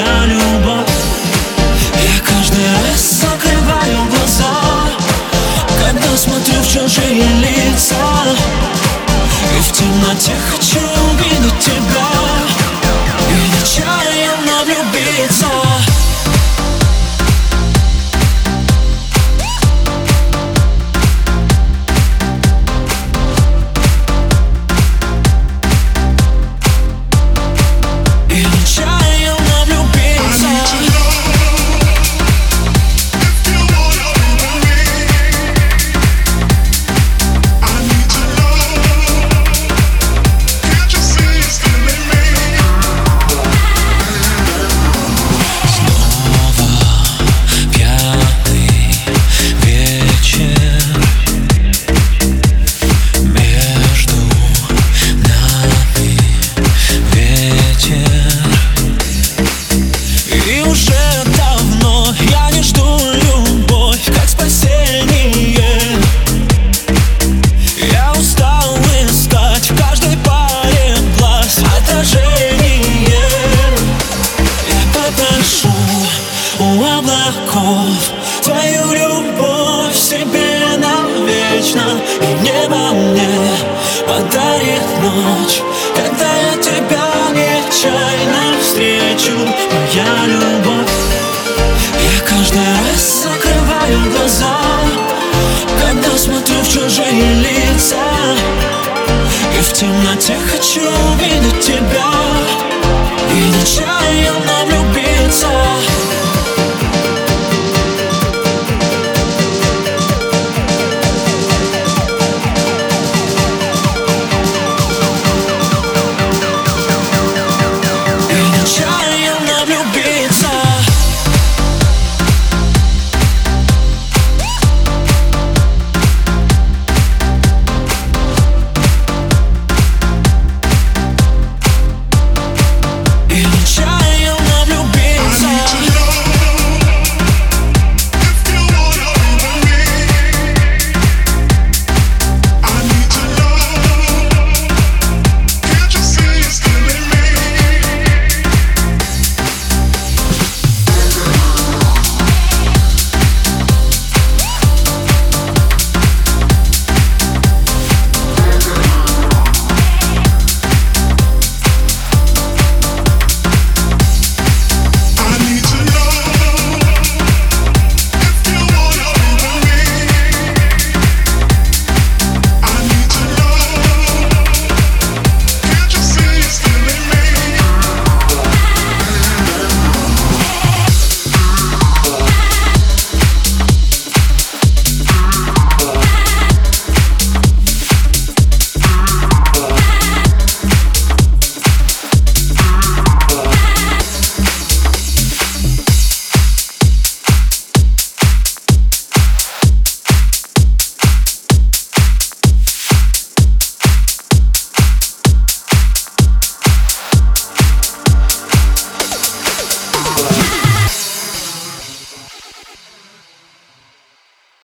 любовь. Я каждый раз закрываю глаза Когда смотрю в чужие лица. И в темноте хочу увидеть тебя И нечаянно влюбиться навечно И небо мне подарит ночь. Когда я тебя нечаянно встречу Моя любовь. Я каждый раз закрываю глаза Когда смотрю в чужие лица. И в темноте хочу увидеть тебя